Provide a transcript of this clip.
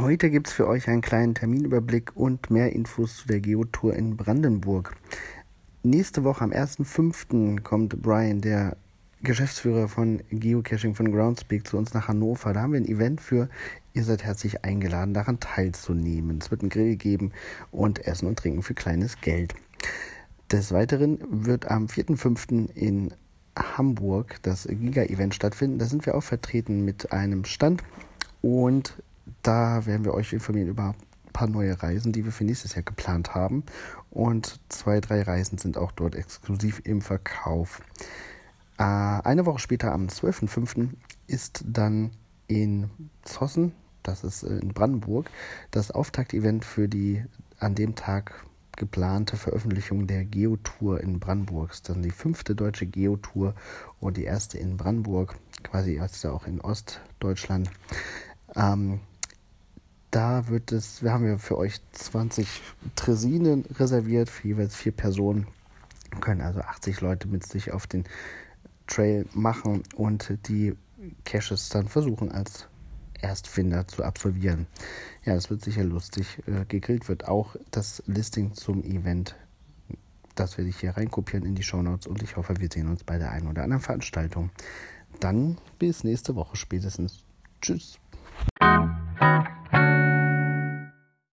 Heute gibt es für euch einen kleinen Terminüberblick und mehr Infos zu der Geotour in Brandenburg. Nächste Woche am 1.5. kommt Brian, der Geschäftsführer von Geocaching von Groundspeak, zu uns nach Hannover. Da haben wir ein Event für. Ihr seid herzlich eingeladen, daran teilzunehmen. Es wird einen Grill geben und Essen und Trinken für kleines Geld. Des Weiteren wird am 4.5. in Hamburg das Giga-Event stattfinden. Da sind wir auch vertreten mit einem Stand und da werden wir euch informieren über ein paar neue Reisen, die wir für nächstes Jahr geplant haben. Und zwei, drei Reisen sind auch dort exklusiv im Verkauf. Äh, eine Woche später, am 12.05., ist dann in Zossen, das ist in Brandenburg, das Auftaktevent für die an dem Tag geplante Veröffentlichung der Geotour in Brandenburg. Das ist dann die fünfte deutsche Geotour und die erste in Brandenburg, quasi erste auch in Ostdeutschland. Ähm, da wird es, wir haben ja für euch 20 Tresinen reserviert, für jeweils vier Personen. Können also 80 Leute mit sich auf den Trail machen und die Caches dann versuchen als Erstfinder zu absolvieren. Ja, das wird sicher lustig. Äh, gegrillt wird auch das Listing zum Event. Das werde ich hier reinkopieren in die Shownotes und ich hoffe, wir sehen uns bei der einen oder anderen Veranstaltung. Dann bis nächste Woche spätestens. Tschüss.